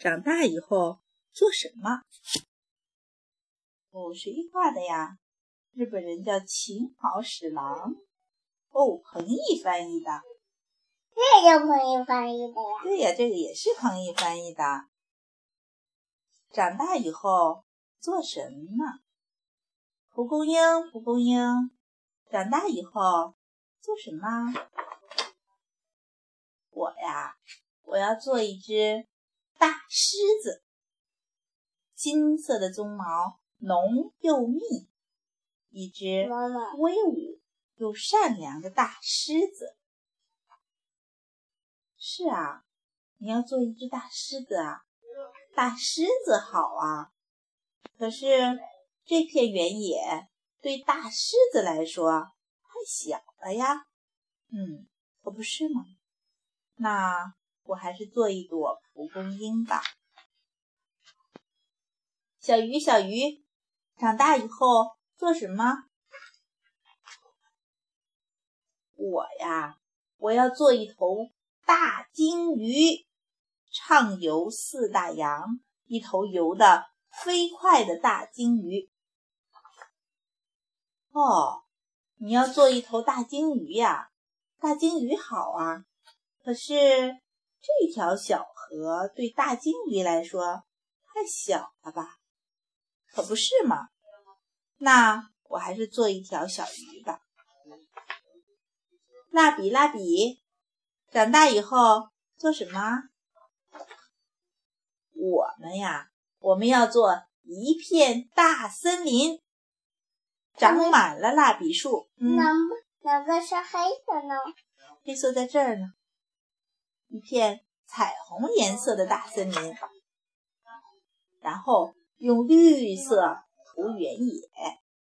长大以后做什么？哦，谁画的呀？日本人叫秦好史郎。哦，彭毅翻译的。这个彭毅翻译的呀？对呀，这个也是彭毅翻译的。长大以后做什么？蒲公英，蒲公英，长大以后做什么？我呀，我要做一只大狮子，金色的鬃毛浓又密，一只威武又善良的大狮子。是啊，你要做一只大狮子啊，大狮子好啊。可是这片原野对大狮子来说太小了呀。嗯，可不是吗？那我还是做一朵蒲公英吧。小鱼，小鱼，长大以后做什么？我呀，我要做一头大鲸鱼，畅游四大洋，一头游的飞快的大鲸鱼。哦，你要做一头大鲸鱼呀？大鲸鱼好啊。可是这条小河对大鲸鱼来说太小了吧？可不是嘛？那我还是做一条小鱼吧。蜡笔，蜡笔，长大以后做什么？我们呀，我们要做一片大森林，长满了蜡笔树。哪哪个是黑色呢？黑色在这儿呢。一片彩虹颜色的大森林，然后用绿色涂原野，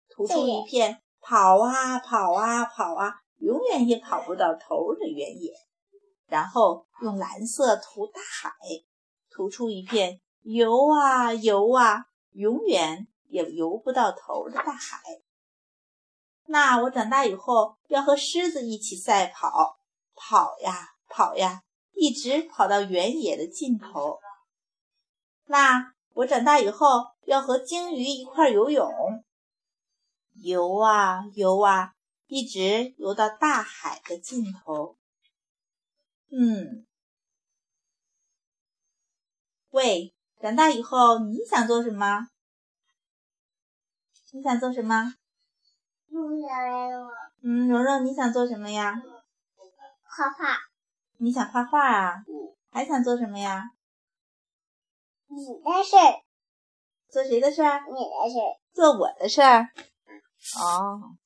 涂出一片跑啊跑啊跑啊，永远也跑不到头的原野。然后用蓝色涂大海，涂出一片游啊游啊，永远也游不到头的大海。那我长大以后要和狮子一起赛跑，跑呀跑呀。一直跑到原野的尽头。那我长大以后要和鲸鱼一块游泳，游啊游啊，一直游到大海的尽头。嗯，喂，长大以后你想做什么？你想做什么？嗯，蓉蓉，你想做什么呀？画画。你想画画啊？还想做什么呀？你的事儿，做谁的事儿？你的事儿，做我的事儿。哦。